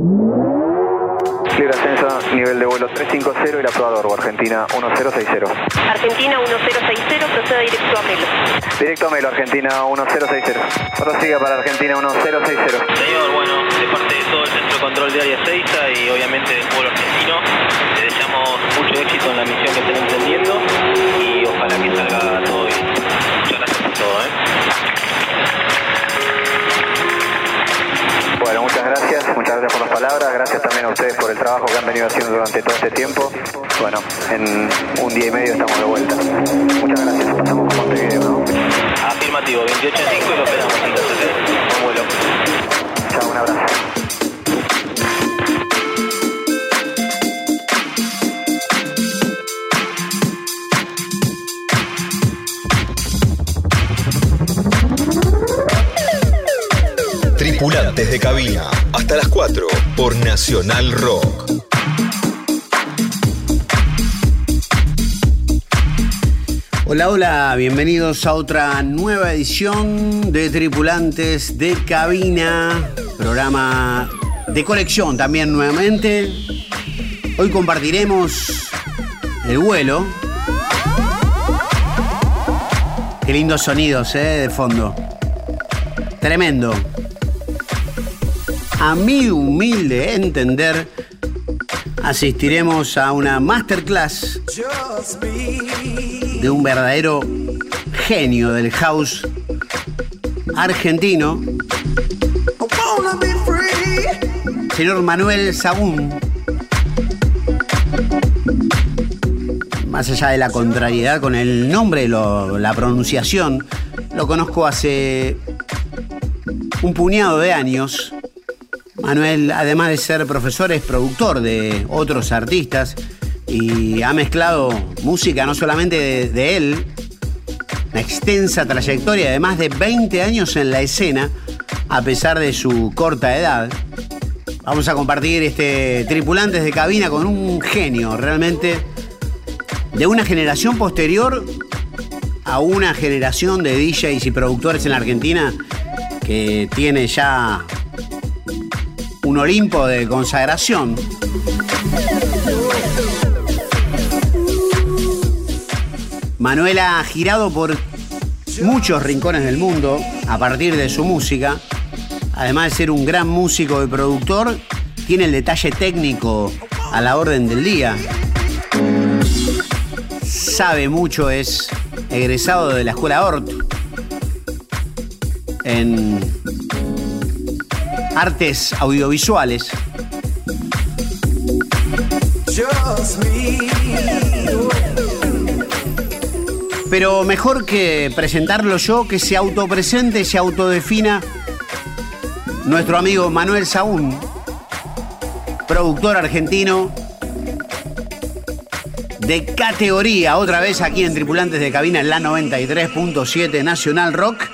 Libre ascenso, nivel de vuelo 350 y la prueba Dorbo, Argentina 1060. Argentina 1060, proceda directo a Melo. Directo a Melo, Argentina 1060. Prosiga para Argentina 1060. Señor, bueno, de parte de todo el Centro de Control de Área 6 y obviamente del pueblo argentino, le deseamos mucho éxito en la misión que estén emprendiendo y ojalá que salga todo bien. Muchas gracias por todo, ¿eh? Bueno, muchas gracias, gracias por las palabras, gracias también a ustedes por el trabajo que han venido haciendo durante todo este tiempo. Bueno, en un día y medio estamos de vuelta. Muchas gracias, pasamos por Montevideo, ¿no? Afirmativo, 28 en 5 y lo esperamos entonces. Buen vuelo. Chao, un abrazo. Tripulantes de cabina, hasta las 4 por Nacional Rock. Hola, hola, bienvenidos a otra nueva edición de Tripulantes de Cabina, programa de colección también nuevamente. Hoy compartiremos el vuelo. Qué lindos sonidos, eh, de fondo. Tremendo. A mi humilde entender, asistiremos a una masterclass de un verdadero genio del house argentino, señor Manuel Sagún. Más allá de la contrariedad con el nombre, lo- la pronunciación, lo conozco hace un puñado de años. Manuel, además de ser profesor, es productor de otros artistas y ha mezclado música no solamente de, él, una extensa trayectoria de más de 20 años en la escena, a pesar de su corta edad. Vamos a compartir este tripulantes de cabina con un genio realmente de una generación posterior a una generación de DJs y productores en la Argentina que tiene ya un Olimpo de consagración. Manuel ha girado por muchos rincones del mundo a partir de su música. Además de ser un gran músico y productor, tiene el detalle técnico a la orden del día. Sabe mucho, es egresado de la escuela Ort en artes audiovisuales. Pero mejor que presentarlo yo, que se autopresente, se autodefina nuestro amigo Manuel Saúl, productor argentino de categoría, otra vez aquí en Tripulantes de Cabina en la 93.7 Nacional Rock.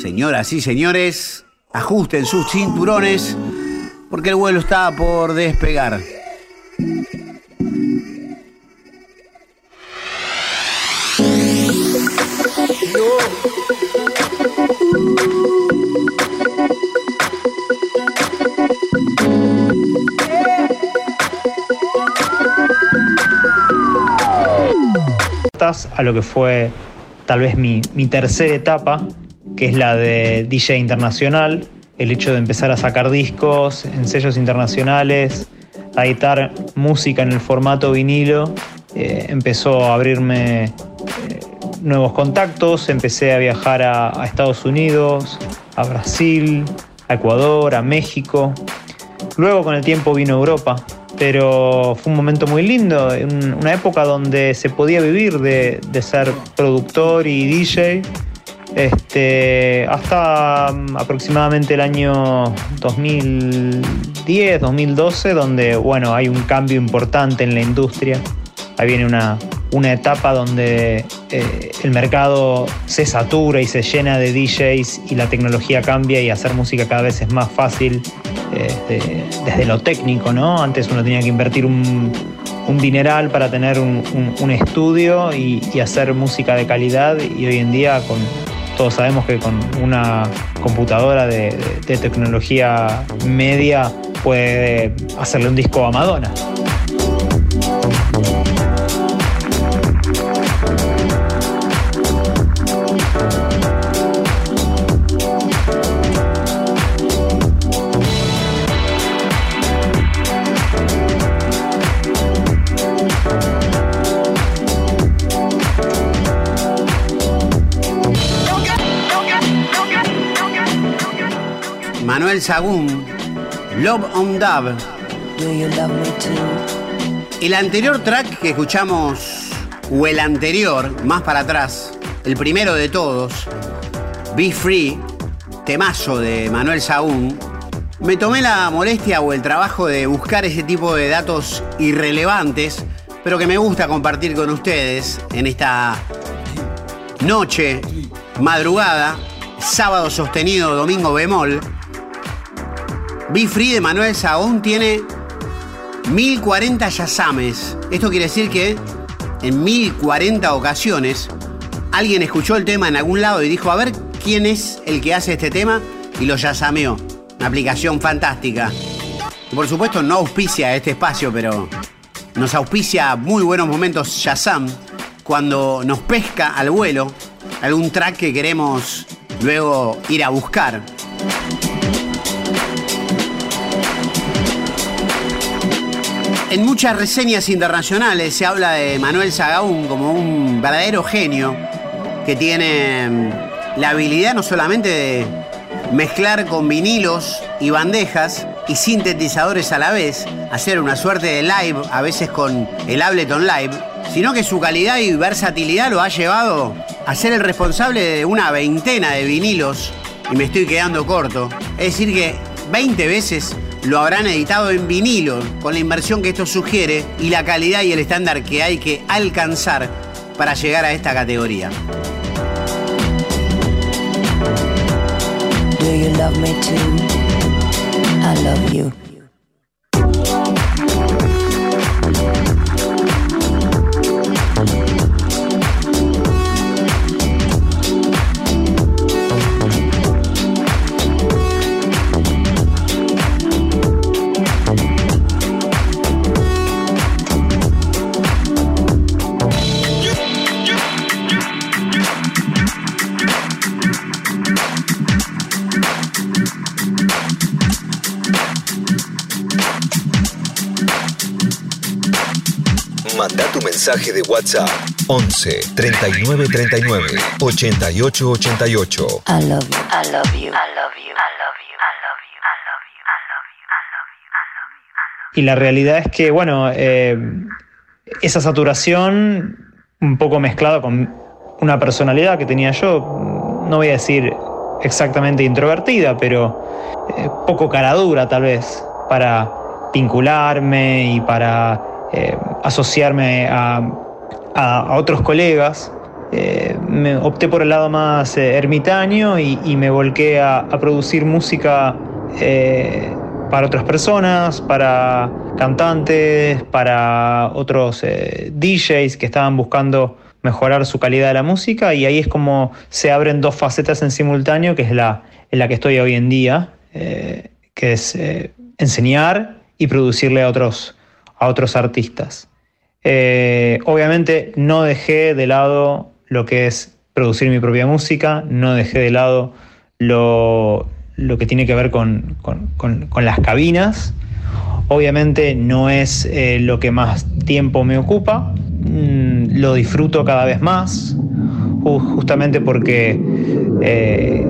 Señoras y señores, ajusten sus cinturones porque el vuelo está por despegar. a lo que fue tal vez mi, mi tercera etapa, que es la de DJ internacional, el hecho de empezar a sacar discos en sellos internacionales, a editar música en el formato vinilo, eh, empezó a abrirme eh, nuevos contactos, empecé a viajar a, Estados Unidos, a Brasil, a Ecuador, a México. Luego con el tiempo vino Europa, pero fue un momento muy lindo, un- una época donde se podía vivir de, de ser productor y DJ, este, hasta mm, aproximadamente el año 2010, 2012, donde bueno, hay un cambio importante en la industria. Ahí viene una, una etapa donde eh, el mercado se satura y se llena de DJs y la tecnología cambia y hacer música cada vez es más fácil de- desde lo técnico, ¿no? Antes uno tenía que invertir un, un dineral para tener un, un- un estudio y, y hacer música de calidad y hoy en día con Todos sabemos que con una computadora de, de tecnología media puede hacerle un disco a Madonna. Manuel Sagún, Love on Dove. El anterior track que escuchamos, o el anterior, más para atrás, el primero de todos, Be Free, temazo de Manuel Sagún, me tomé la molestia o el trabajo de buscar ese tipo de datos irrelevantes, pero que me gusta compartir con ustedes en esta noche, madrugada, sábado sostenido, domingo bemol. Be Free de Manuel Sagún tiene 1040 yasames. Esto quiere decir que en 1040 ocasiones alguien escuchó el tema en algún lado y dijo, a ver quién es el que hace este tema y lo yasameó. Una aplicación fantástica. Por supuesto no auspicia este espacio, pero nos auspicia muy buenos momentos Shazam cuando nos pesca al vuelo algún track que queremos luego ir a buscar. En muchas reseñas internacionales se habla de Manuel Sagaún como un verdadero genio que tiene mm, la habilidad no solamente de mezclar con vinilos y bandejas y sintetizadores a la vez, hacer una suerte de live, a veces con el Ableton Live, sino que su calidad y versatilidad lo ha llevado a ser el responsable de una veintena de vinilos, y me estoy quedando corto, es decir que 20 veces lo habrán editado en vinilo, con la inversión que esto sugiere y la calidad y el estándar que hay que alcanzar para llegar a esta categoría. mensaje de WhatsApp 11 39 39 88 88. I love you, I love you, I love you, I love you, I love you, I love you, I love you, I love you. Y la realidad es que, bueno, eh, esa saturación, un poco mezclada con una personalidad que tenía yo, no voy a decir exactamente introvertida, pero eh, poco cara dura tal vez para vincularme y para eh, asociarme a, otros colegas. Eh, me opté por el lado más eh, ermitaño y, me volqué a, producir música para otras personas, para cantantes, para otros DJs que estaban buscando mejorar su calidad de la música y ahí es como se abren dos facetas en simultáneo, que es la en la que estoy hoy en día, que es enseñar y producirle a otros, a otros artistas. Eh, obviamente no dejé de lado lo que es producir mi propia música, no dejé de lado lo, lo que tiene que ver con, con- con- las cabinas. Obviamente no es eh, lo que más tiempo me ocupa, mm, lo disfruto cada vez más, ju- justamente porque eh,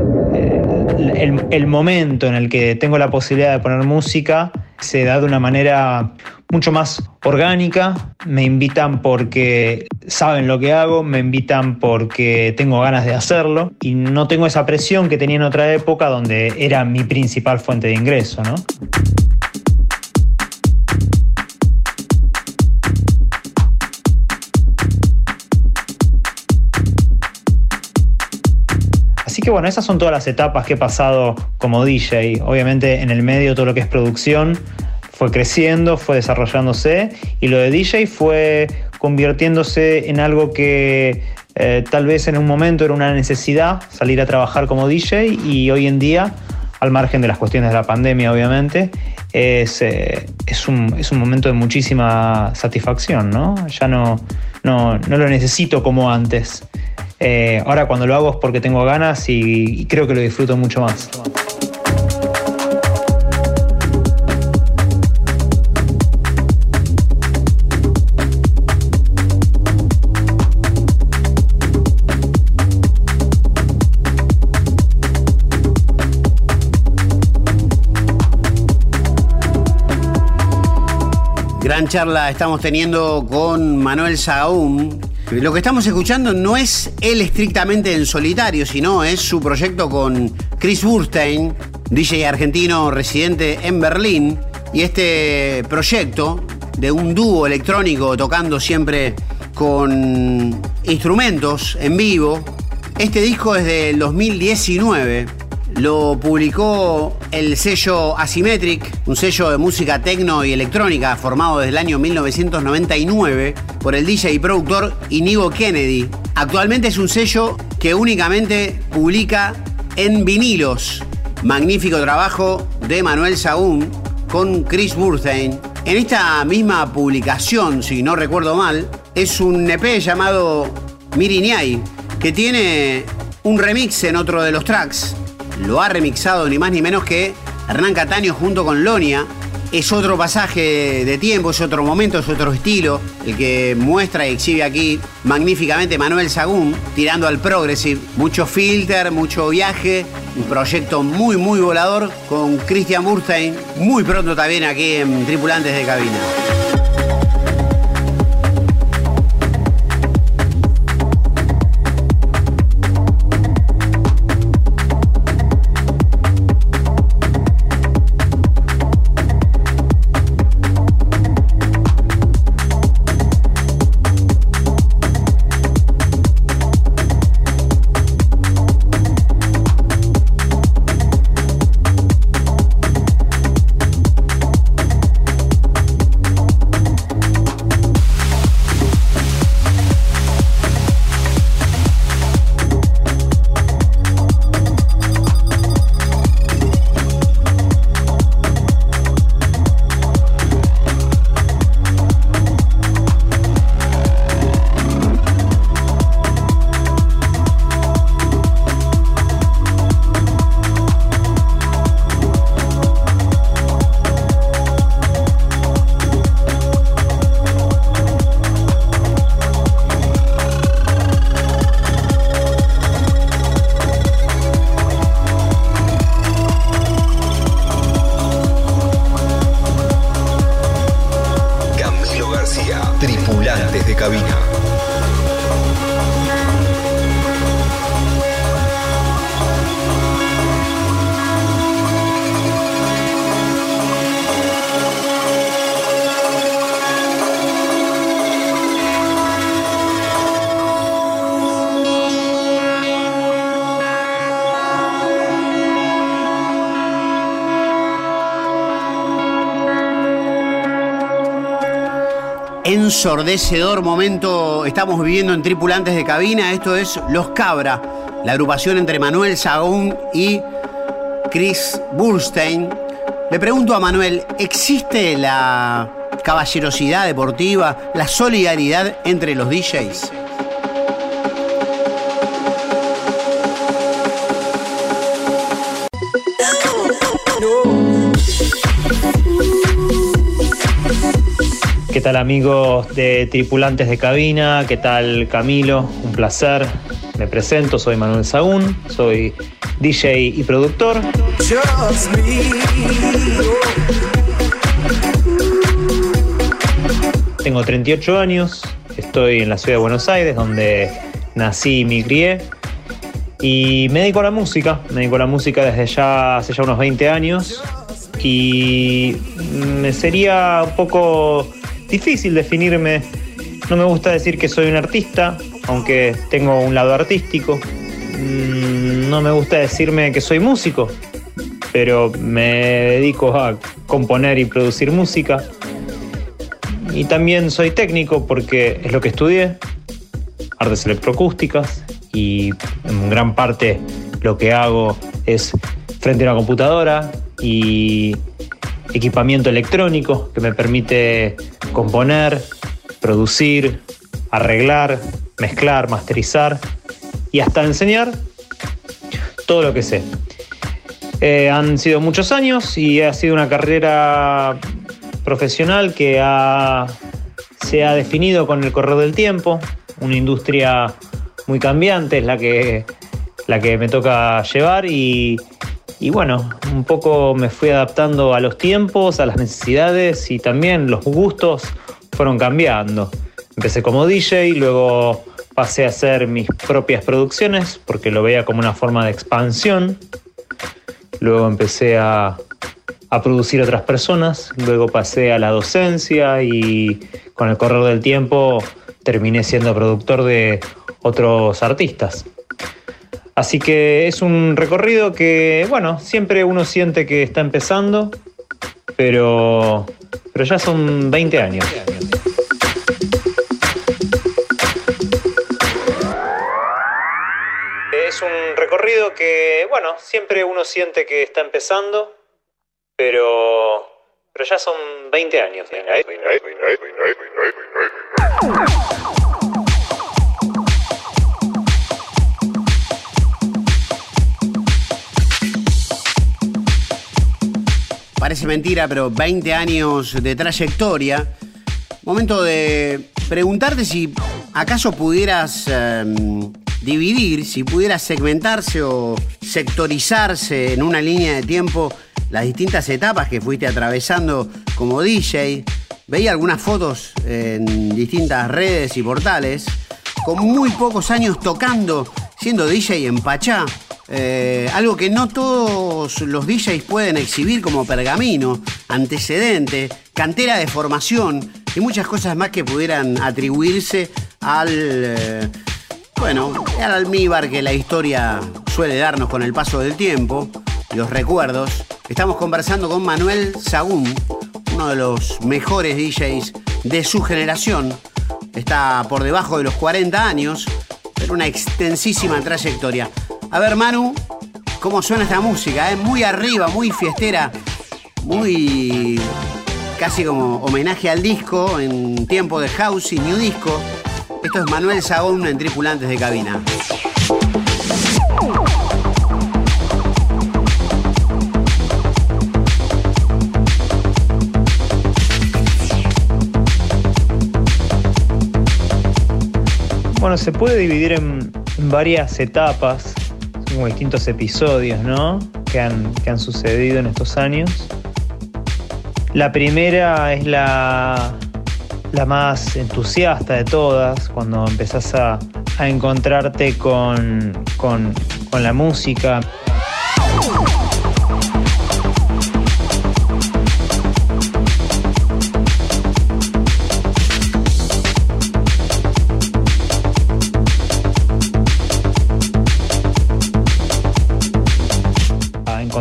el, el momento en el que tengo la posibilidad de poner música se da de una manera mucho más orgánica. Me invitan porque saben lo que hago, me invitan porque tengo ganas de hacerlo y no tengo esa presión que tenía en otra época donde era mi principal fuente de ingreso, ¿no? Así que bueno, esas son todas las etapas que he pasado como DJ. Obviamente en el medio todo lo que es producción fue creciendo, fue desarrollándose y lo de DJ fue convirtiéndose en algo que Eh, tal vez en un momento era una necesidad salir a trabajar como DJ y hoy en día, al margen de las cuestiones de la pandemia obviamente, es, eh, es, un, es un momento de muchísima satisfacción, ¿no? Ya no, no, no lo necesito como antes. Eh, ahora cuando lo hago es porque tengo ganas y, y creo que lo disfruto mucho más. Charla estamos teniendo con Manuel Sahagún. Lo que estamos escuchando no es él estrictamente en solitario, sino es su proyecto con Chris Burstein, DJ argentino residente en Berlín. Y este proyecto de un dúo electrónico tocando siempre con instrumentos en vivo. Este disco es del 2019. Lo publicó el sello Asymmetric, un sello de música tecno y electrónica formado desde el año 1999 por el DJ y productor Inigo Kennedy. Actualmente es un sello que únicamente publica en vinilos. Magnífico trabajo de Manuel Sagún con Chris Burstein. En esta misma publicación, si no recuerdo mal, es un EP llamado Miriñay, que tiene un remix en otro de los tracks lo ha remixado ni más ni menos que Hernán Cataño junto con Lonia. Es otro pasaje de tiempo, es otro momento, es otro estilo, el que muestra y exhibe aquí magníficamente Manuel Sagún, tirando al progressive. Mucho filter, mucho viaje, un proyecto muy, muy volador con Christian Burstein, muy pronto también aquí en Tripulantes de Cabina. Ensordecedor momento estamos viviendo en Tripulantes de Cabina. Esto es Los Cabra, la agrupación entre Manuel Sagún y Chris Burstein. Le pregunto a Manuel, ¿existe la caballerosidad deportiva, la solidaridad entre los DJs? Tal amigos de Tripulantes de Cabina? ¿Qué tal Camilo? Un placer. Me presento, soy Manuel Sagún, soy DJ y productor. Tengo 38 años, estoy en la ciudad de Buenos Aires, donde nací y me crié. Y me dedico a la música, me dedico a la música desde ya hace ya unos 20 años. Y me sería un poco difícil definirme. No me gusta decir que soy un artista, aunque tengo un lado artístico. Mm, No me gusta decirme que soy músico, pero me dedico a componer y producir música. Y también soy técnico porque es lo que estudié. artes electroacústicas y en gran parte lo que hago es frente a una computadora y equipamiento electrónico que me permite componer, producir, arreglar, mezclar, masterizar y hasta enseñar todo lo que sé. Eh, han sido muchos años y ha sido una carrera profesional que se ha definido con el correr del tiempo, una industria muy cambiante es la que, la que me toca llevar y, y bueno, un poco me fui adaptando a los tiempos, a las necesidades y también los gustos fueron cambiando. Empecé como DJ, luego pasé a hacer mis propias producciones porque lo veía como una forma de expansión. Luego empecé a, a producir otras personas, luego pasé a la docencia y con el correr del tiempo terminé siendo productor de otros artistas. Así que es un recorrido que, bueno, siempre uno siente que está empezando, pero, pero ya son 20 años. Es un recorrido que, bueno, siempre uno siente que está empezando, pero, pero ya son 20 años. Parece mentira, pero 20 años de trayectoria. Momento de preguntarte si acaso pudieras eh, dividir, si pudieras segmentarse o sectorizarse en una línea de tiempo las distintas etapas que fuiste atravesando como DJ. Veía algunas fotos en distintas redes y portales, con muy pocos años tocando, siendo DJ en Pachá. Eh, algo que no todos los DJs pueden exhibir como pergamino, antecedente, cantera de formación y muchas cosas más que pudieran atribuirse al, eh, bueno, al almíbar que la historia suele darnos con el paso del tiempo los recuerdos. Estamos conversando con Manuel Sagún, uno de los mejores DJs de su generación. Está por debajo de los 40 años, una extensísima trayectoria. A ver, Manu, cómo suena esta música, ¿eh? Muy arriba, muy fiestera, muy casi como homenaje al disco en tiempo de house y new disco. Esto es Manuel Sagún en Tripulantes de Cabina. Bueno, se puede dividir en, varias etapas, como distintos episodios, ¿no? Que han, que han sucedido en estos años. La primera es la, la más entusiasta de todas, cuando empezás a, a encontrarte con, con, con la música.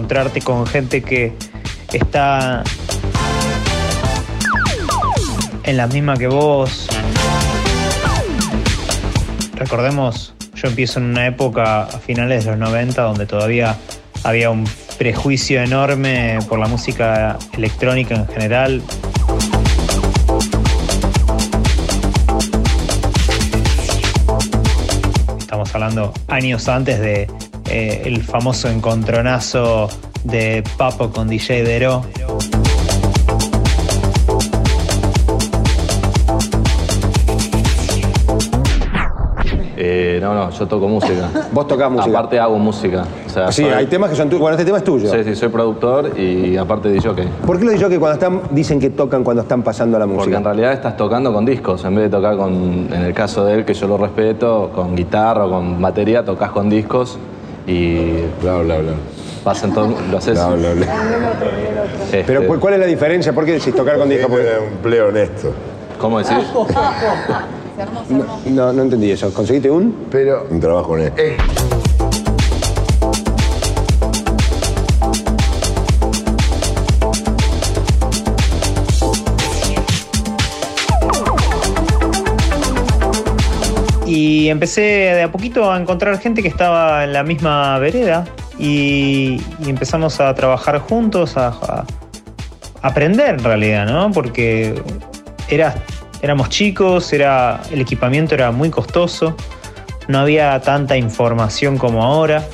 Encontrarte con gente que está en la misma que vos. Recordemos, yo empiezo en una época a finales de los 90 donde todavía había un prejuicio enorme por la música electrónica en general. Estamos hablando años antes de eh, el famoso encontronazo de Papo con DJ Dero. Eh, no, no, yo toco música. Vos tocás música. Aparte hago música. O sea, Sí, soy- hay temas que son tuyos. Bueno, este tema es tuyo. Sí, sí, soy productor y aparte de jockey. ¿Por qué los que cuando están dicen que tocan cuando están pasando la Porque música? en realidad estás tocando con discos, en vez de tocar con, en el caso de él, que yo lo respeto, con guitarra o con batería, tocas con discos y Bla, bla, bla. pasan todo, lo haces. Bla, bla, bla. este, Pero ¿cu- ¿cuál es la diferencia? ¿Por qué decís tocar con disco? Porque- Era un empleo honesto. ¿Cómo decís? No, no entendí eso. ¿Conseguiste un? Pero. Un trabajo honesto. Y empecé de a poquito a encontrar gente que estaba en la misma vereda y, empezamos a trabajar juntos, a, a aprender en realidad, ¿no? Porque era, éramos chicos, era, el equipamiento era muy costoso, no había tanta información como ahora.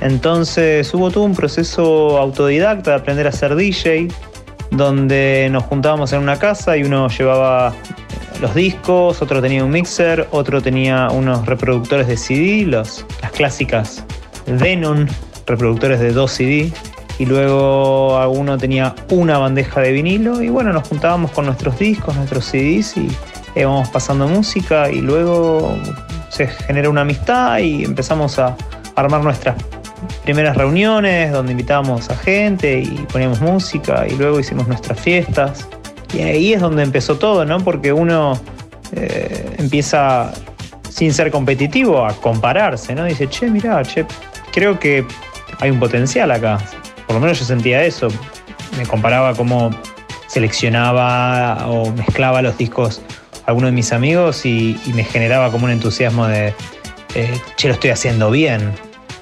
Entonces hubo todo un proceso autodidacta de aprender a ser DJ, donde nos juntábamos en una casa y uno llevaba los discos, otro tenía un mixer, otro tenía unos reproductores de CD, los, las clásicas Denon, reproductores de 2 CD, y luego alguno tenía una bandeja de vinilo y bueno, nos juntábamos con nuestros discos, nuestros CDs y íbamos pasando música y luego se genera una amistad y empezamos a armar nuestras primeras reuniones donde invitábamos a gente y poníamos música y luego hicimos nuestras fiestas. Y ahí es donde empezó todo, ¿no? Porque uno eh, empieza, sin ser competitivo, a compararse, ¿no? Dice, che, mirá, che, creo que hay un potencial acá. Por lo menos yo sentía eso. Me comparaba cómo seleccionaba o mezclaba los discos algunos de mis amigos y, me generaba como un entusiasmo de, eh, che, lo estoy haciendo bien.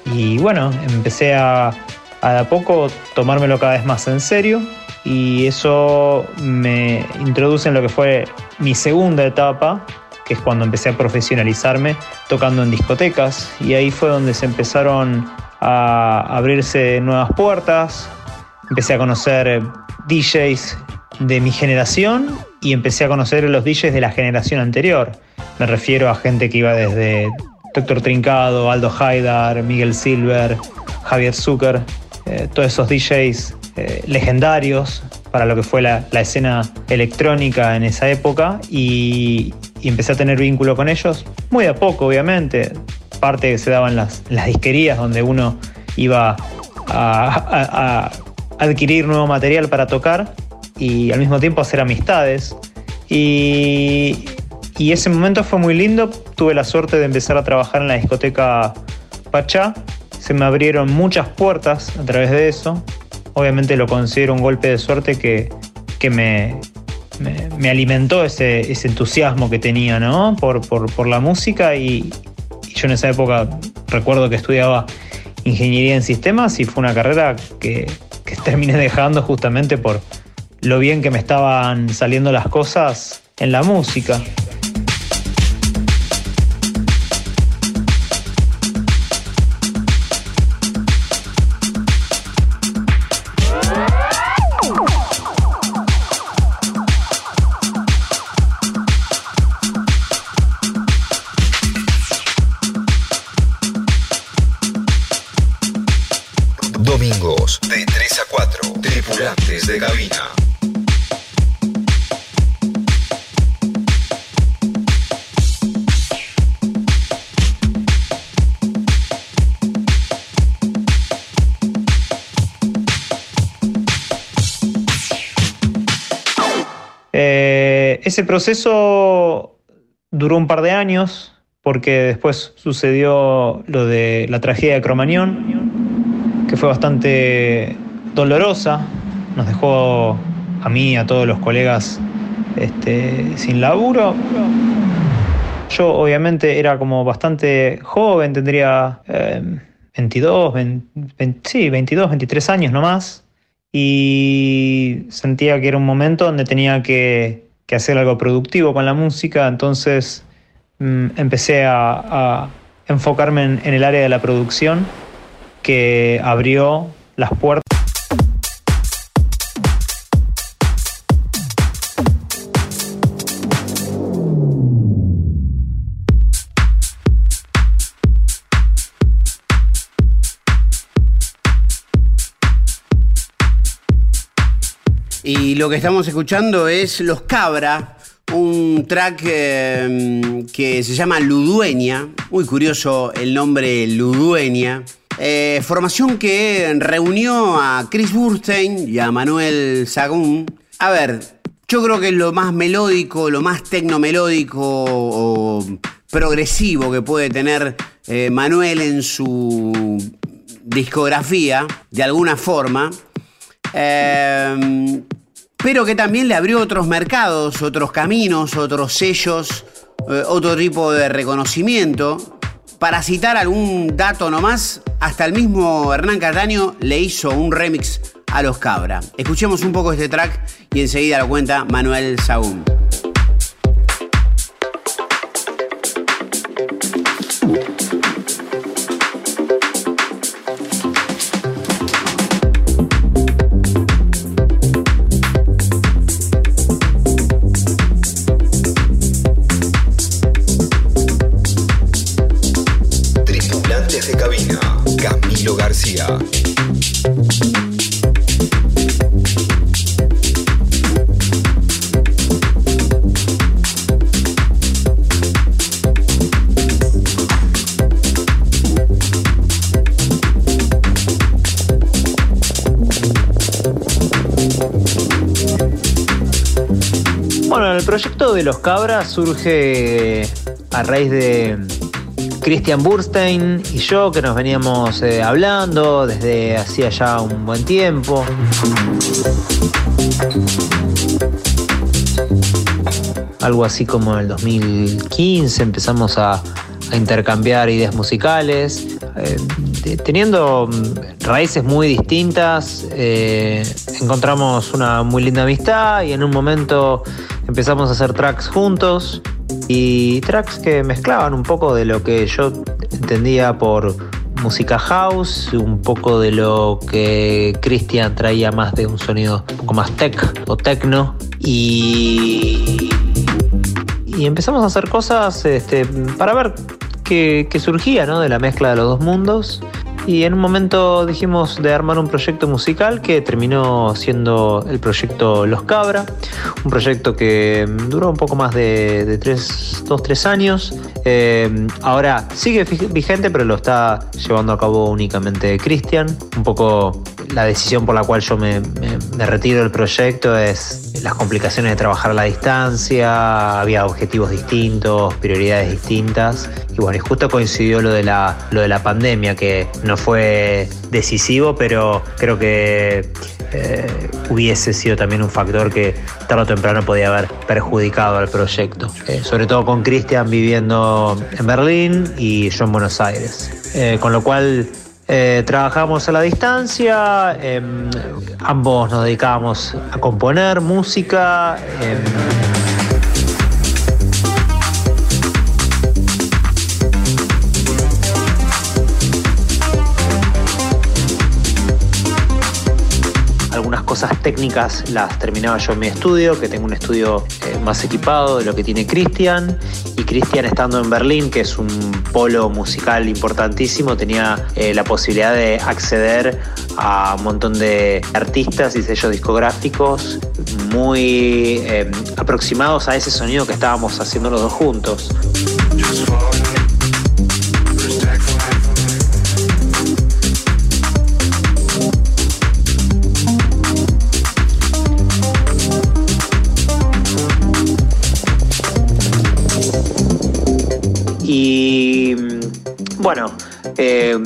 Y bueno, empecé a, a a poco tomármelo cada vez más en serio y eso me introduce en lo que fue mi segunda etapa, que es cuando empecé a profesionalizarme tocando en discotecas y ahí fue donde se empezaron a abrirse nuevas puertas, empecé a conocer DJs de mi generación y empecé a conocer los DJs de la generación anterior. Me refiero a gente que iba desde Doctor Trincado, Aldo Haidar, Miguel Silver, Javier Zucker, eh, todos esos DJs eh, legendarios para lo que fue la, escena electrónica en esa época y, empecé a tener vínculo con ellos, muy a poco obviamente, parte que se daban las, las disquerías donde uno iba a, adquirir nuevo material para tocar y al mismo tiempo hacer amistades. Y, y ese momento fue muy lindo, tuve la suerte de empezar a trabajar en la discoteca Pachá, se me abrieron muchas puertas a través de eso, obviamente lo considero un golpe de suerte que, que me, me, me, alimentó ese, ese, entusiasmo que tenía ¿no? por, por, por la música y, y, yo en esa época recuerdo que estudiaba ingeniería en sistemas y fue una carrera que, que terminé dejando justamente por lo bien que me estaban saliendo las cosas en la música. Proceso duró un par de años porque después sucedió lo de la tragedia de Cromañón, que fue bastante dolorosa, nos dejó a mí y a todos los colegas este, sin laburo. Yo obviamente era como bastante joven, tendría eh, 22, 20, 20, sí, 22, 23 años nomás y sentía que era un momento donde tenía que, que hacer algo productivo con la música, entonces mmm, empecé a, enfocarme en, en, el área de la producción que abrió las puertas. Lo que estamos escuchando es Los Cabra, un track eh, que se llama Ludueña. Muy curioso el nombre Ludueña. Eh, formación que reunió a Chris Burstein y a Manuel Sagún. A ver, yo creo que es lo más melódico, lo más tecnomelódico o progresivo que puede tener eh, Manuel en su discografía, de alguna forma. Pero que también le abrió otros mercados, otros caminos, otros sellos, eh, otro tipo de reconocimiento. Para citar algún dato nomás, hasta el mismo Hernán Cataño le hizo un remix a los Cabra. Escuchemos un poco este track y enseguida lo cuenta Manuel Sagún. Proyecto de los Cabras surge a raíz de Christian Burstein y yo que nos veníamos eh, hablando desde hacía ya un buen tiempo. Algo así como en el 2015 empezamos a, intercambiar ideas musicales, eh, teniendo mm, raíces muy distintas, eh, encontramos una muy linda amistad y en un momento empezamos a hacer tracks juntos y tracks que mezclaban un poco de lo que yo entendía por música house, un poco de lo que Christian traía más de un sonido un poco más tech o techno y y empezamos a hacer cosas este, para ver qué, qué surgía ¿no? de la mezcla de los dos mundos. Y en un momento dijimos de armar un proyecto musical que terminó siendo el proyecto Los Cabra, un proyecto que duró un poco más de, de tres, dos, tres años. Eh, ahora sigue vigente, pero lo está llevando a cabo únicamente Cristian. Un poco la decisión por la cual yo me retiro del proyecto es las complicaciones de trabajar a la distancia, había objetivos distintos, prioridades distintas. Y bueno, y justo coincidió lo de la, lo de la pandemia, que no fue decisivo, pero creo que eh, hubiese sido también un factor que tarde o temprano podía haber perjudicado al proyecto. Eh, sobre todo con Cristian viviendo en Berlín y yo en Buenos Aires. Eh, con lo cual eh, trabajamos a la distancia, em, ambos nos dedicábamos a componer música. em, algunas cosas técnicas las terminaba yo en mi estudio, que tengo un estudio eh, más equipado de lo que tiene Cristian. Y Cristian estando en Berlín, que es un polo musical importantísimo, tenía eh, la posibilidad de acceder a un montón de artistas y sellos discográficos muy eh, aproximados a ese sonido que estábamos haciendo los dos juntos. Y bueno, eh,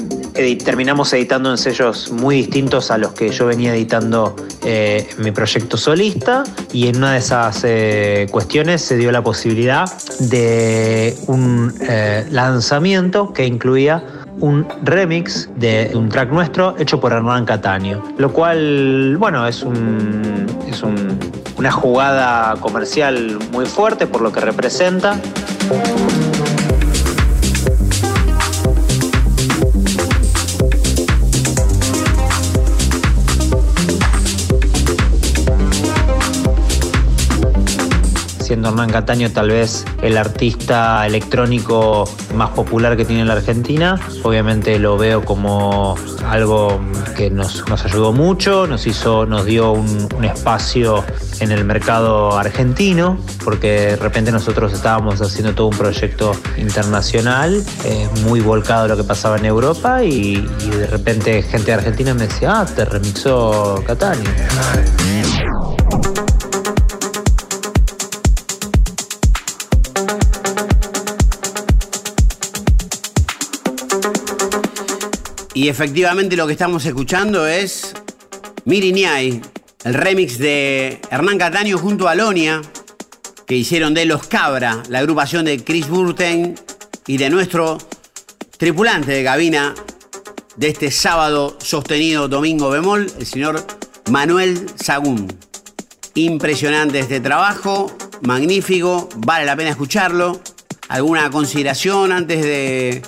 terminamos editando en sellos muy distintos a los que yo venía editando eh, mi proyecto solista y en una de esas eh, cuestiones se dio la posibilidad de un lanzamiento que incluía un remix de un track nuestro hecho por Hernán Cataño, lo cual, bueno, es un, es un- una jugada comercial muy fuerte por lo que representa. Siendo Hernán Cataño tal vez el artista electrónico más popular que tiene la Argentina. Obviamente lo veo como algo que nos, nos ayudó mucho, nos hizo, nos dio un, espacio en el mercado argentino, porque de repente nosotros estábamos haciendo todo un proyecto internacional, eh, muy volcado a lo que pasaba en Europa, y, y de repente gente de Argentina me decía, ah, te remixó Cataño. Y efectivamente lo que estamos escuchando es Miri Niay, el remix de Hernán Cataño junto a Lonia, que hicieron de Los Cabra, la agrupación de Chris Burton y de nuestro tripulante de cabina de este sábado sostenido domingo bemol, el señor Manuel Sagún. Impresionante este trabajo, magnífico, vale la pena escucharlo. ¿Alguna consideración antes de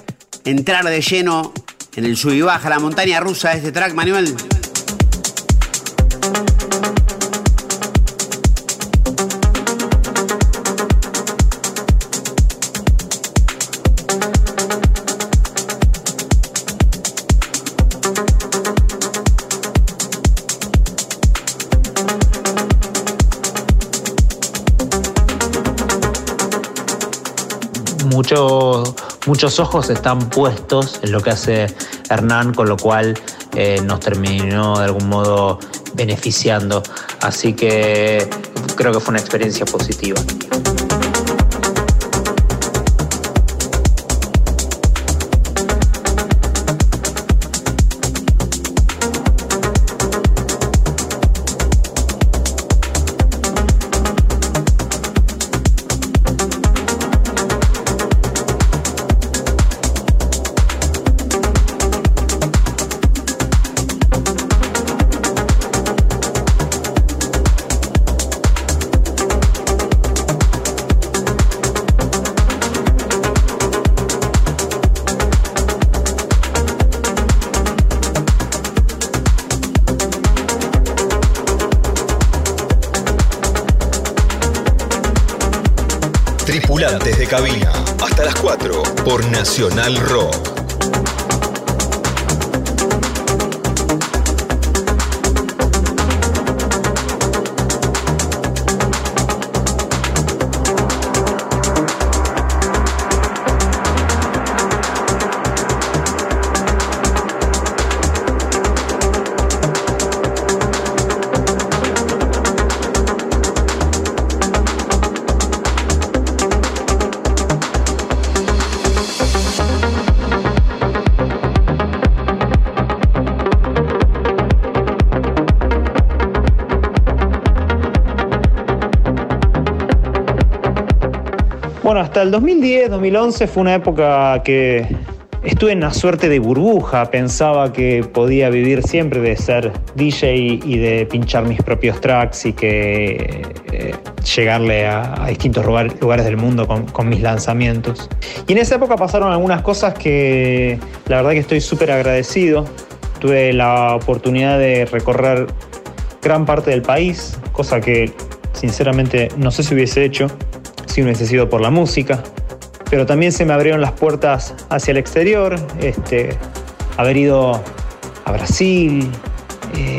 entrar de lleno en el sub baja, la montaña rusa de este track, Manuel? Muchos, muchos ojos están puestos en lo que hace Hernán, con lo cual eh, nos terminó de algún modo beneficiando. Así que creo que fue una experiencia positiva. Cabina, hasta las 4 por Nacional Rock. Bueno, hasta el 2010, 2011 fue una época que estuve en una suerte de burbuja. Pensaba que podía vivir siempre de ser DJ y de pinchar mis propios tracks y que eh, llegarle a, distintos lugar- lugares del mundo con, con mis lanzamientos. Y en esa época pasaron algunas cosas que la verdad que estoy súper agradecido. Tuve la oportunidad de recorrer gran parte del país, cosa que sinceramente no sé si hubiese hecho si hubiese sido por la música. Pero también se me abrieron las puertas hacia el exterior, este, haber ido a Brasil, eh,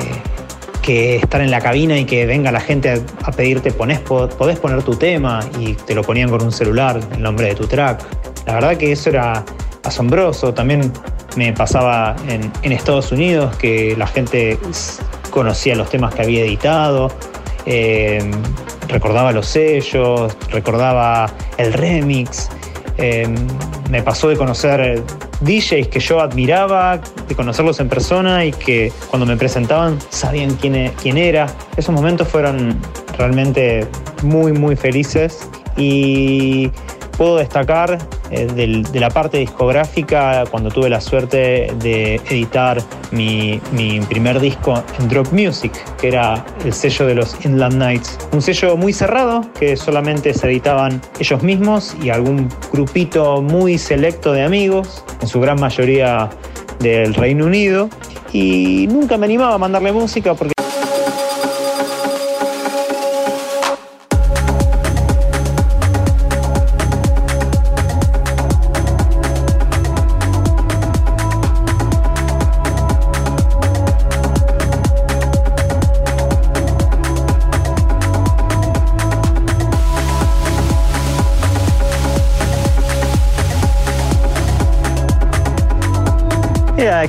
que estar en la cabina y que venga la gente a, pedirte, ponés, po- podés poner tu tema y te lo ponían con un celular, el nombre de tu track. La verdad que eso era asombroso. También me pasaba en, Estados Unidos que la gente conocía los temas que había editado, eh, recordaba los sellos, recordaba el remix. Eh, me pasó de conocer DJs que yo admiraba, de conocerlos en persona y que cuando me presentaban sabían quién, e- quién era. Esos momentos fueron realmente muy, muy felices y puedo destacar eh, del- de la parte discográfica cuando tuve la suerte de editar mi, mi primer disco en Drop Music, que era el sello de los Inland Nights. Un sello muy cerrado que solamente se editaban ellos mismos y algún grupito muy selecto de amigos, en su gran mayoría del Reino Unido. Y nunca me animaba a mandarle música porque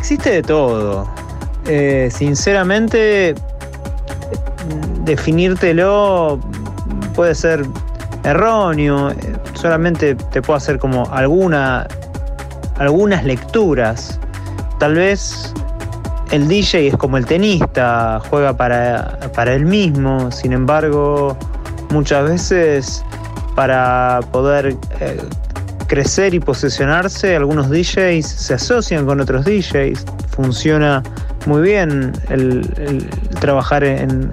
existe de todo. Eh, sinceramente, definírtelo puede ser erróneo. Eh, Solamente te puedo hacer como alguna, algunas lecturas. Tal vez el DJ es como el tenista, juega para, para él mismo. Sin embargo, muchas veces para poder eh, crecer y posicionarse, algunos DJs se asocian con otros DJs. Funciona muy bien el, trabajar en,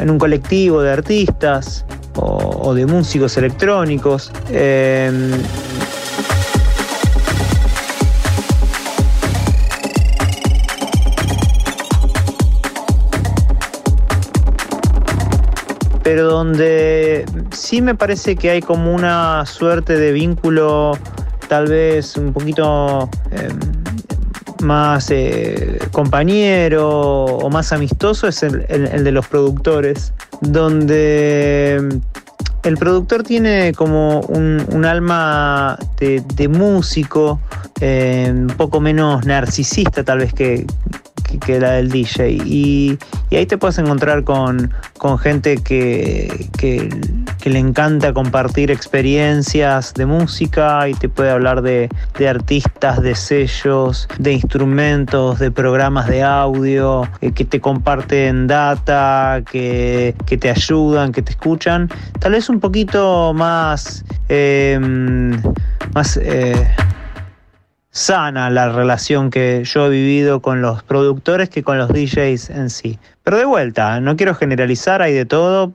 en, un colectivo de artistas o, o de músicos electrónicos. Eh, pero donde sí me parece que hay como una suerte de vínculo tal vez un poquito eh, más eh, compañero o más amistoso es el, de los productores, donde el productor tiene como un, alma de, músico, un poco menos narcisista tal vez que, que, la del DJ. Y, ahí te puedes encontrar con, con gente que, que, le encanta compartir experiencias de música y te puede hablar de, de artistas, de sellos, de instrumentos, de programas de audio, eh, que te comparten data, que, que te ayudan, que te escuchan. Tal vez un poquito más... Eh, más eh, sana la relación que yo he vivido con los productores que con los DJs en sí. Pero de vuelta, no quiero generalizar, hay de todo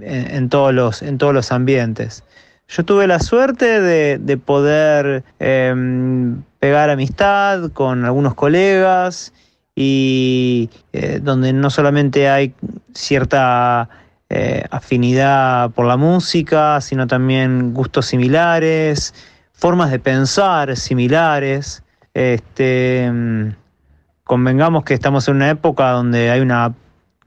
en, todos, los, en todos los ambientes. Yo tuve la suerte de, de poder eh, pegar amistad con algunos colegas y eh, donde no solamente hay cierta eh, afinidad por la música, sino también gustos similares, formas de pensar similares. Este, convengamos que estamos en una época donde hay un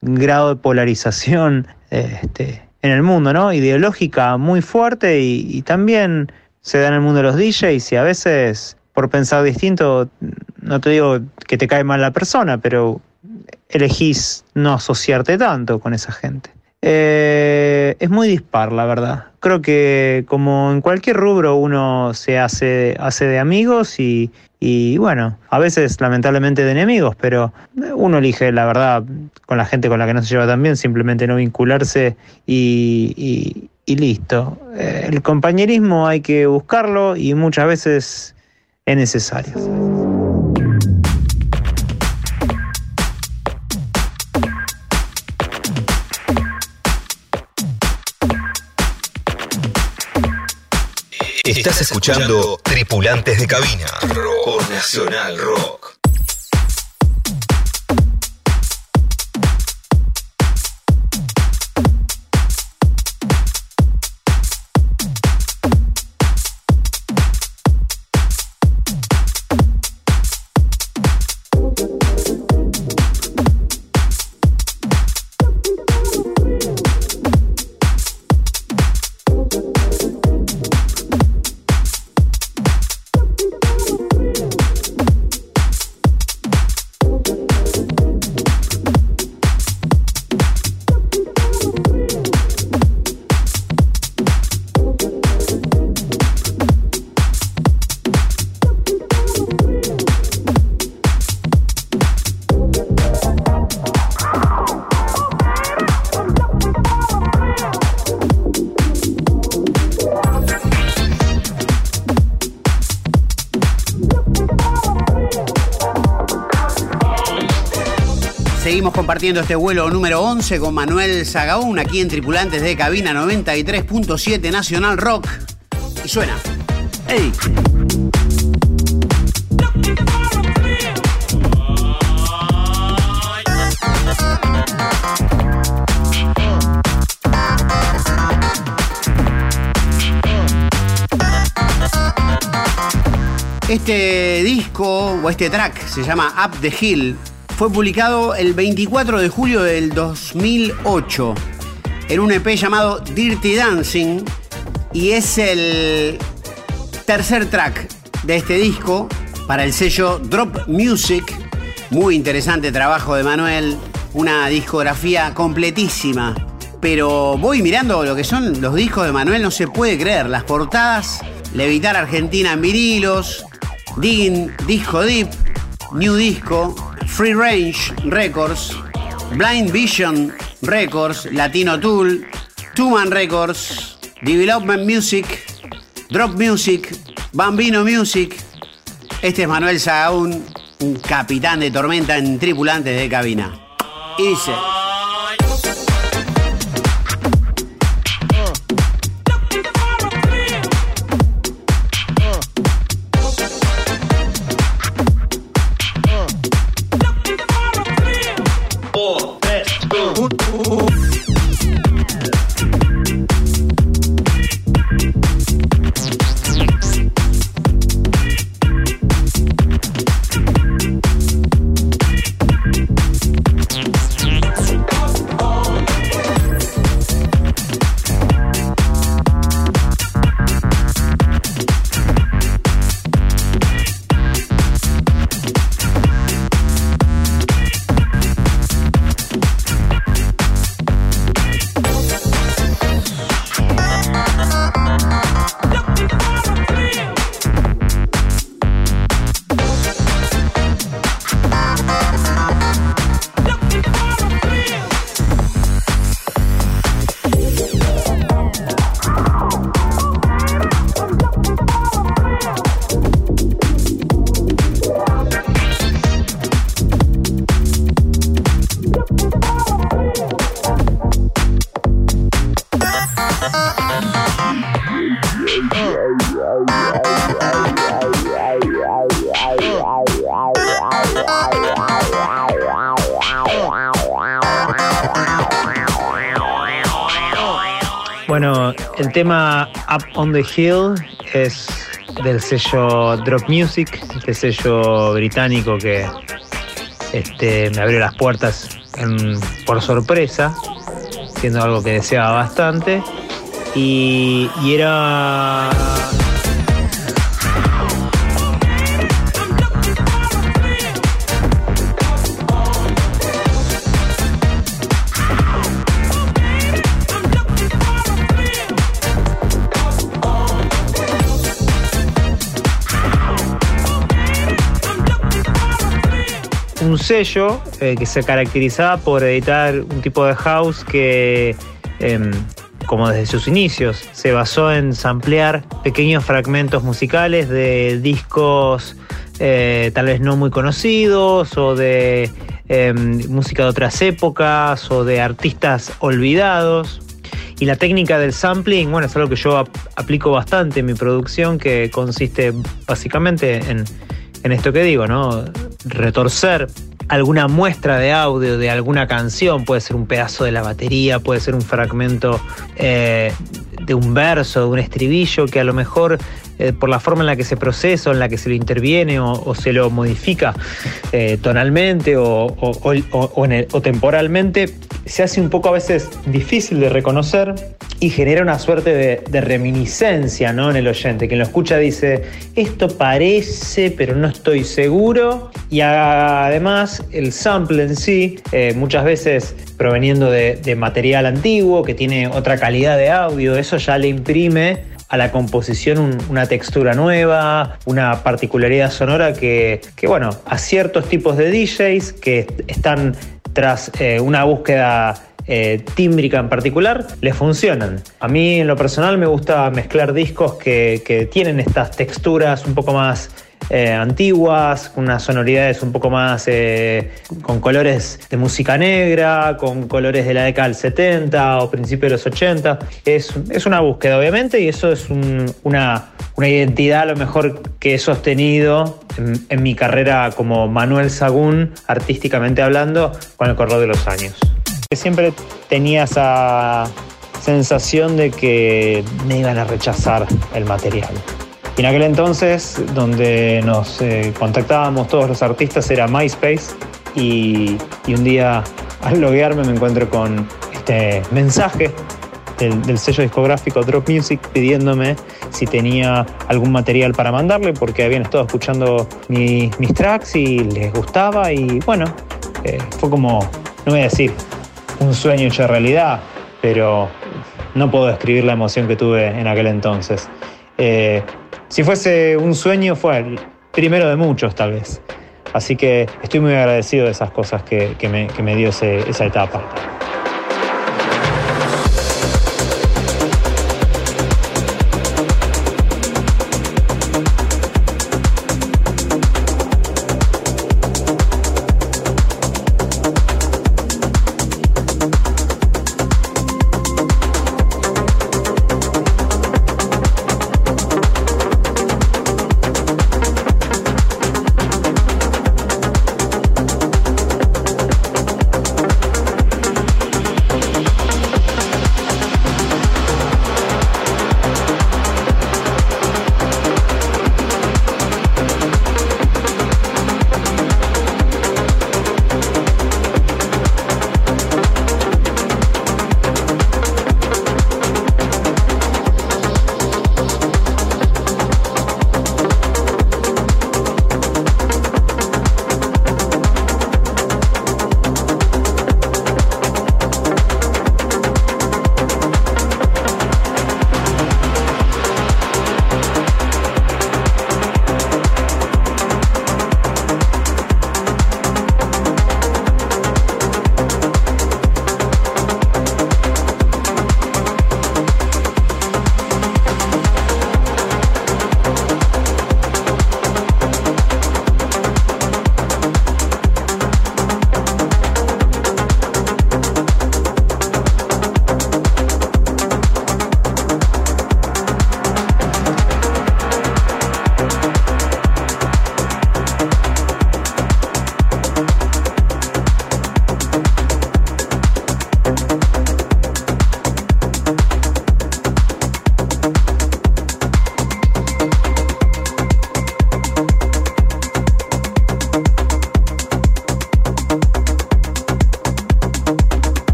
grado de polarización este, en el mundo, ¿no? Ideológica muy fuerte y, y, también se da en el mundo de los DJs y a veces por pensar distinto, no te digo que te cae mal la persona, pero elegís no asociarte tanto con esa gente. Eh, es muy dispar, la verdad. Creo que como en cualquier rubro uno se hace, hace de amigos y, bueno, a veces lamentablemente de enemigos, pero uno elige, la verdad, con la gente con la que no se lleva tan bien, simplemente no vincularse y, y, y listo. Eh, el compañerismo hay que buscarlo y muchas veces es necesario. Estás escuchando Tripulantes de Cabina por Nacional Rock. Compartiendo este vuelo número 11 con Manuel Sagaún aquí en Tripulantes de Cabina 93.7 Nacional Rock. Y suena. Este disco o este track se llama Up the Hill. Fue publicado el 24 de julio del 2008 en un EP llamado Dirty Dancing y es el tercer track de este disco para el sello Drop Music. Muy interesante trabajo de Manuel, una discografía completísima. Pero voy mirando lo que son los discos de Manuel, no se puede creer. Las portadas, Levitar Argentina en vinilos, Digging Disco Deep, New Disco, Free Range Records, Blind Vision Records, Latino Tool, Two Man Records, Development Music, Drop Music, Bambino Music. Este es Manuel Sagaún, un capitán de tormenta en tripulantes de cabina. Y. on the Hill es del sello Drop Music, este sello británico que este, me abrió las puertas por sorpresa, siendo algo que deseaba bastante. Y era. Un sello eh, que se caracterizaba por editar un tipo de house que, em, como desde sus inicios, se basó en samplear pequeños fragmentos musicales de discos eh, tal vez no muy conocidos o de em, música de otras épocas o de artistas olvidados. Y la técnica del sampling, bueno, es algo que yo ap- aplico bastante en mi producción, que consiste básicamente en, en esto que digo, ¿no? Retorcer alguna muestra de audio de alguna canción, puede ser un pedazo de la batería, puede ser un fragmento eh, de un verso, de un estribillo, que a lo mejor eh, por la forma en la que se procesa, o en la que se lo interviene o, se lo modifica eh, tonalmente o, o- temporalmente, se hace un poco a veces difícil de reconocer y genera una suerte de, reminiscencia ¿no? en el oyente. Quien lo escucha dice, esto parece, pero no estoy seguro. Y además el sample en sí, eh, muchas veces proveniendo de, material antiguo, que tiene otra calidad de audio, eso ya le imprime a la composición un- una textura nueva, una particularidad sonora que, que, bueno, a ciertos tipos de DJs que est- están tras eh, una búsqueda eh, tímbrica en particular, les funcionan. A mí en lo personal me gusta mezclar discos que, que tienen estas texturas un poco más eh, antiguas, con unas sonoridades un poco más eh, con colores de música negra, con colores de la década del 70 o principios de los 80. Es, es una búsqueda, obviamente, y eso es un- una, una identidad a lo mejor que he sostenido en, en mi carrera como Manuel Sagún, artísticamente hablando, con el correr de los años. Siempre tenía esa sensación de que me iban a rechazar el material. Y en aquel entonces, donde nos eh, contactábamos todos los artistas, era MySpace. Y, un día, al loguearme, me encuentro con este mensaje del, sello discográfico Drop Music pidiéndome si tenía algún material para mandarle, porque habían estado escuchando mi- mis tracks y les gustaba. Y bueno, eh, fue como, no voy a decir un sueño hecho realidad, pero no puedo describir la emoción que tuve en aquel entonces. Eh, si fuese un sueño, fue el primero de muchos, tal vez. Así que estoy muy agradecido de esas cosas que, que me, que me dio ese- esa etapa.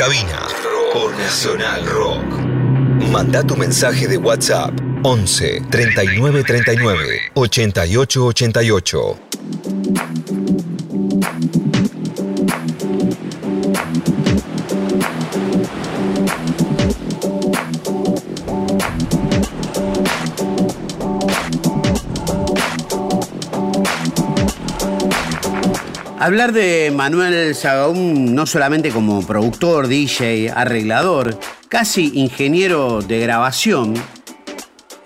Cabina por Nacional Rock. Manda tu mensaje de WhatsApp 11 39 39 88 88. Hablar de Manuel Sagaún no solamente como productor, DJ, arreglador, casi ingeniero de grabación,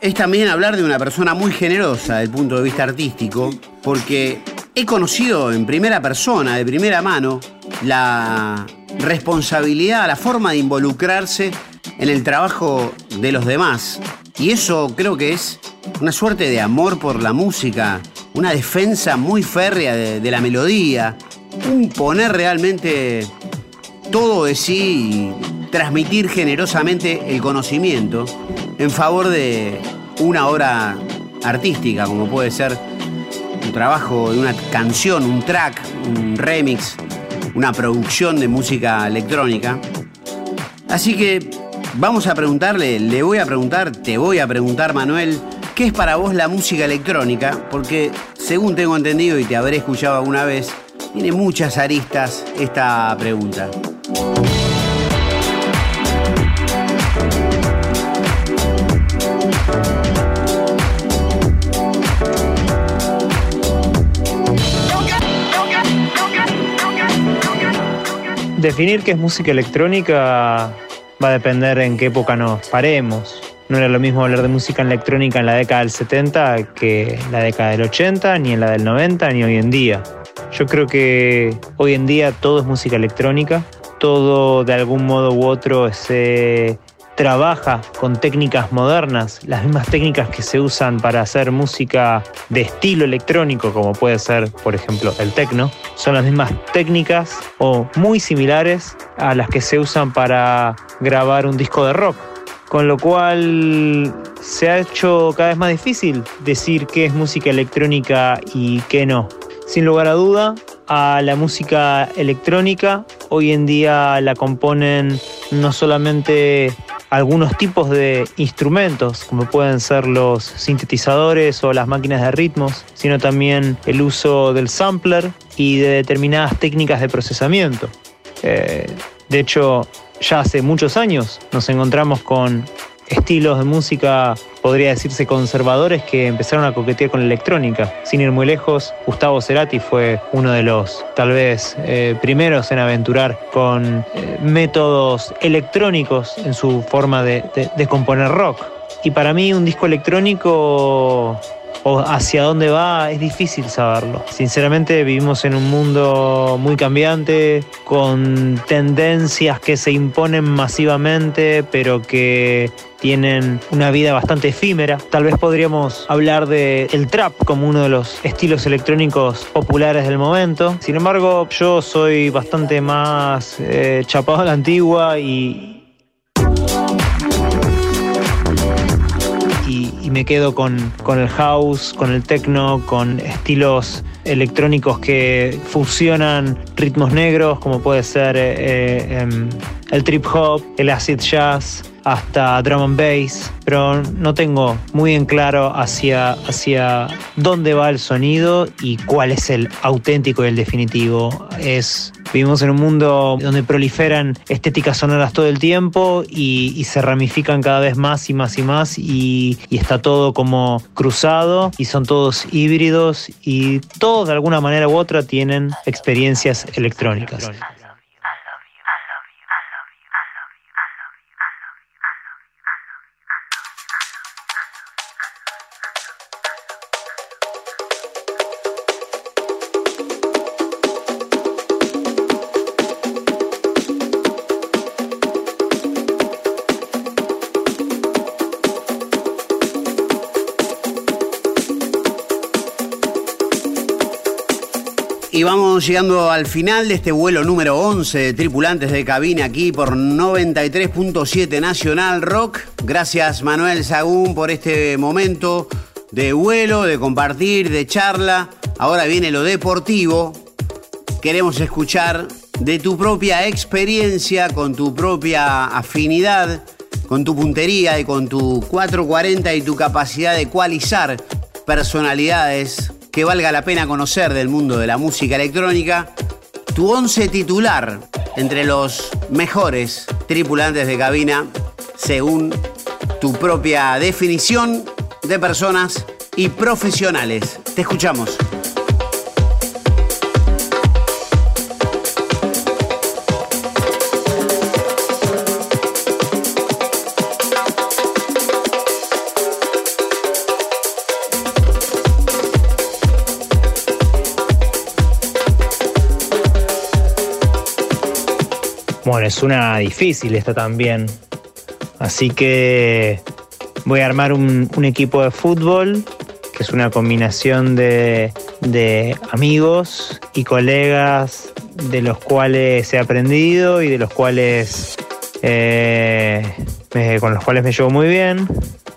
es también hablar de una persona muy generosa desde el punto de vista artístico, porque he conocido en primera persona, de primera mano, la responsabilidad, la forma de involucrarse en el trabajo de los demás. Y eso creo que es una suerte de amor por la música, una defensa muy férrea de, la melodía, un poner realmente todo de sí y transmitir generosamente el conocimiento en favor de una obra artística, como puede ser un trabajo de una canción, un track, un remix, una producción de música electrónica. Así que vamos a preguntarle, le voy a preguntar, te voy a preguntar, Manuel, ¿qué es para vos la música electrónica? Porque según tengo entendido y te habré escuchado alguna vez, tiene muchas aristas esta pregunta. Definir qué es música electrónica va a depender en qué época nos paremos. No era lo mismo hablar de música electrónica en la década del 70 que en la década del 80, ni en la del 90, ni hoy en día. Yo creo que hoy en día todo es música electrónica, todo de algún modo u otro se trabaja con técnicas modernas, las mismas técnicas que se usan para hacer música de estilo electrónico, como puede ser, por ejemplo, el techno, son las mismas técnicas o muy similares a las que se usan para grabar un disco de rock. Con lo cual se ha hecho cada vez más difícil decir qué es música electrónica y qué no. Sin lugar a duda, a la música electrónica hoy en día la componen no solamente algunos tipos de instrumentos, como pueden ser los sintetizadores o las máquinas de ritmos, sino también el uso del sampler y de determinadas técnicas de procesamiento. Eh, de hecho, ya hace muchos años nos encontramos con estilos de música, podría decirse conservadores, que empezaron a coquetear con la electrónica. Sin ir muy lejos, Gustavo Cerati fue uno de los tal vez eh, primeros en aventurar con eh, métodos electrónicos en su forma de, de, de componer rock. Y para mí un disco electrónico o hacia dónde va es difícil saberlo. Sinceramente vivimos en un mundo muy cambiante, con tendencias que se imponen masivamente, pero que tienen una vida bastante efímera. Tal vez podríamos hablar de el trap como uno de los estilos electrónicos populares del momento. Sin embargo, yo soy bastante más eh, chapado a la antigua y, me quedo con, con, el house, con el techno, con estilos electrónicos que fusionan ritmos negros, como puede ser eh, eh, el trip hop, el acid jazz, hasta drum and bass, pero no tengo muy en claro hacia, hacia dónde va el sonido y cuál es el auténtico y el definitivo. Es, vivimos en un mundo donde proliferan estéticas sonoras todo el tiempo y, se ramifican cada vez más y más y más y, y, está todo como cruzado y son todos híbridos y todos de alguna manera u otra tienen experiencias electrónicas. Llegando al final de este vuelo número 11 de tripulantes de cabina aquí por 93.7 Nacional Rock. Gracias Manuel Sagún por este momento de vuelo, de compartir, de charla. Ahora viene lo deportivo. Queremos escuchar de tu propia experiencia, con tu propia afinidad, con tu puntería y con tu 440 y tu capacidad de ecualizar personalidades que valga la pena conocer del mundo de la música electrónica, tu once titular entre los mejores tripulantes de cabina según tu propia definición de personas y profesionales. Te escuchamos. Bueno, es una difícil esta también. Así que voy a armar un, equipo de fútbol, que es una combinación de, de amigos y colegas de los cuales he aprendido y de los cuales eh, con los cuales me llevo muy bien.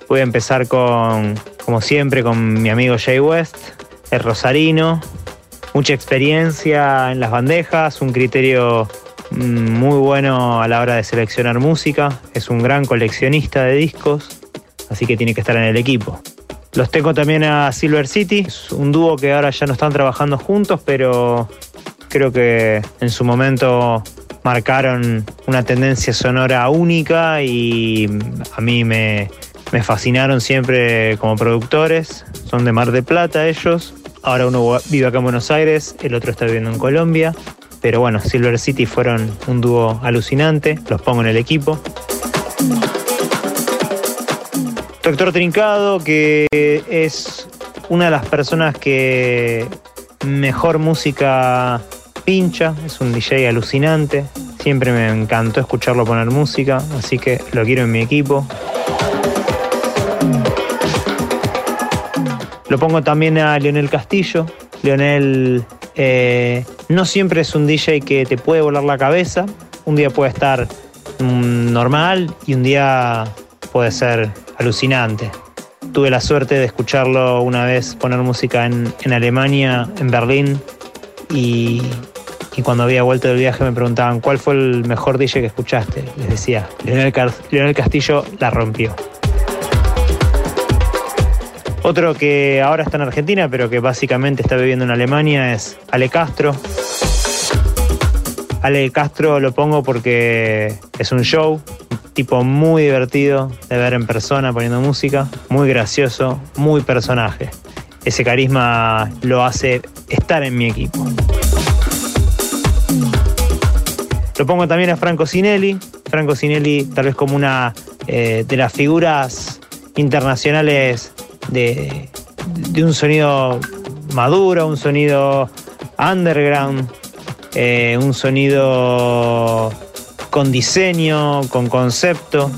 Voy a empezar con, como siempre, con mi amigo Jay West, el rosarino. Mucha experiencia en las bandejas, un criterio muy bueno a la hora de seleccionar música. Es un gran coleccionista de discos, así que tiene que estar en el equipo. Los tengo también a Silver City, un dúo que ahora ya no están trabajando juntos, pero creo que en su momento marcaron una tendencia sonora única y a mí me, me fascinaron siempre como productores. Son de Mar de Plata ellos. Ahora uno vive acá en Buenos Aires, el otro está viviendo en Colombia. Pero bueno, Silver City fueron un dúo alucinante, los pongo en el equipo. Doctor Trincado, que es una de las personas que mejor música pincha, es un DJ alucinante. Siempre me encantó escucharlo poner música, así que lo quiero en mi equipo. Lo pongo también a Leonel Castillo. Leonel eh, no siempre es un DJ que te puede volar la cabeza. Un día puede estar mm, normal y un día puede ser alucinante. Tuve la suerte de escucharlo una vez poner música en, en Alemania, en Berlín, y, y cuando había vuelto del viaje me preguntaban cuál fue el mejor DJ que escuchaste. Les decía, Leonel, Castillo la rompió. Otro que ahora está en Argentina, pero que básicamente está viviendo en Alemania, es Ale Castro. Ale Castro lo pongo porque es un show, tipo muy divertido de ver en persona poniendo música, muy gracioso, muy personaje. Ese carisma lo hace estar en mi equipo. Lo pongo también a Franco Sinelli. Franco Sinelli tal vez como una eh, de las figuras internacionales de, de un sonido maduro, un sonido underground, eh, un sonido con diseño, con concepto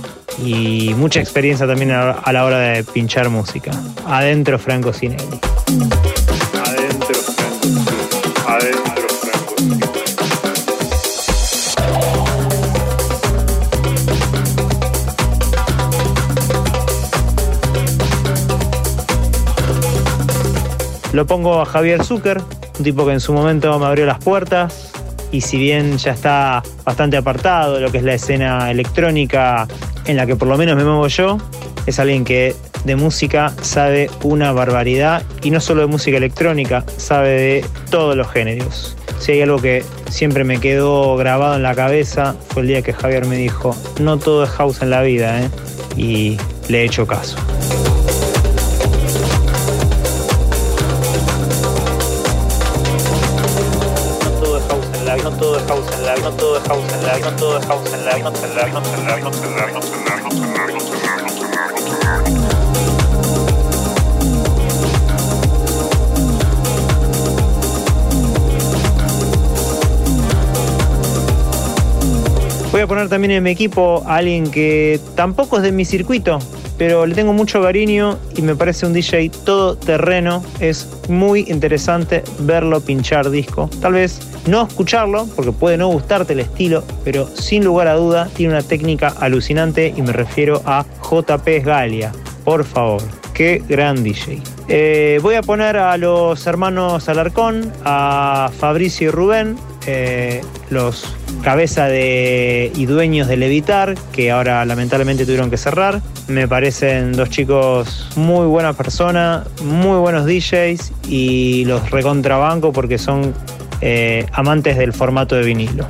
y mucha experiencia también a, la hora de pinchar música. Adentro Franco Sinelli. Lo pongo a Javier Zucker, un tipo que en su momento me abrió las puertas y si bien ya está bastante apartado de lo que es la escena electrónica en la que por lo menos me muevo yo, es alguien que de música sabe una barbaridad y no solo de música electrónica, sabe de todos los géneros. Si hay algo que siempre me quedó grabado en la cabeza fue el día que Javier me dijo, no todo es house en la vida, ¿eh? y le he hecho caso. Todo es house la vida, no todo es house la vida, no todo es house la vida, no todo no todo no todo no todo. Voy a poner también en mi equipo a alguien que tampoco es de mi circuito, pero le tengo mucho cariño y me parece un DJ todo terreno. Es muy interesante verlo pinchar disco. Tal vez no escucharlo, porque puede no gustarte el estilo, pero sin lugar a duda tiene una técnica alucinante y me refiero a JP Galia. Por favor, qué gran DJ. Eh, voy a poner a los hermanos Alarcón, a Fabricio y Rubén, eh, los cabeza de, y dueños de Levitar, que ahora lamentablemente tuvieron que cerrar. Me parecen dos chicos muy buenas personas, muy buenos DJs y los recontrabanco porque son eh, amantes del formato de vinilo.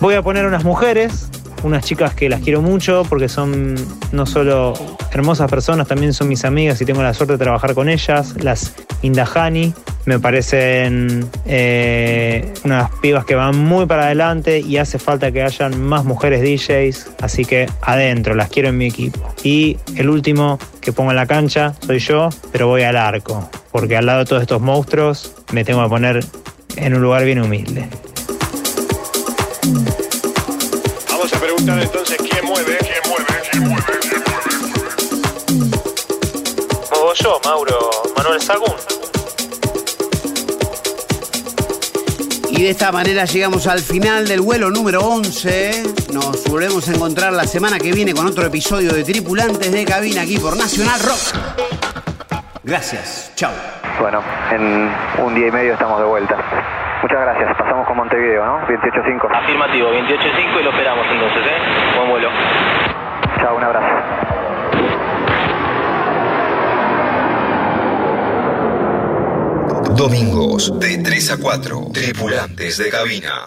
Voy a poner unas mujeres, unas chicas que las quiero mucho porque son no solo hermosas personas, también son mis amigas y tengo la suerte de trabajar con ellas, las Indahani. Me parecen eh, unas pibas que van muy para adelante y hace falta que hayan más mujeres DJs, así que adentro, las quiero en mi equipo. Y el último que pongo en la cancha soy yo, pero voy al arco, porque al lado de todos estos monstruos me tengo que poner en un lugar bien humilde. Vamos a preguntar entonces quién mueve, quién mueve, quién mueve, quién mueve. Muevo yo, Mauro. Manuel Sagún. Y de esta manera llegamos al final del vuelo número 11. Nos volvemos a encontrar la semana que viene con otro episodio de Tripulantes de Cabina aquí por Nacional Rock. Gracias. Chao. Bueno, en un día y medio estamos de vuelta. Muchas gracias. Pasamos con Montevideo, ¿no? 28.5. Afirmativo, 28.5 y lo esperamos entonces, ¿eh? Buen vuelo. Chao, un abrazo. Domingos de 3 a 4. Tripulantes de cabina.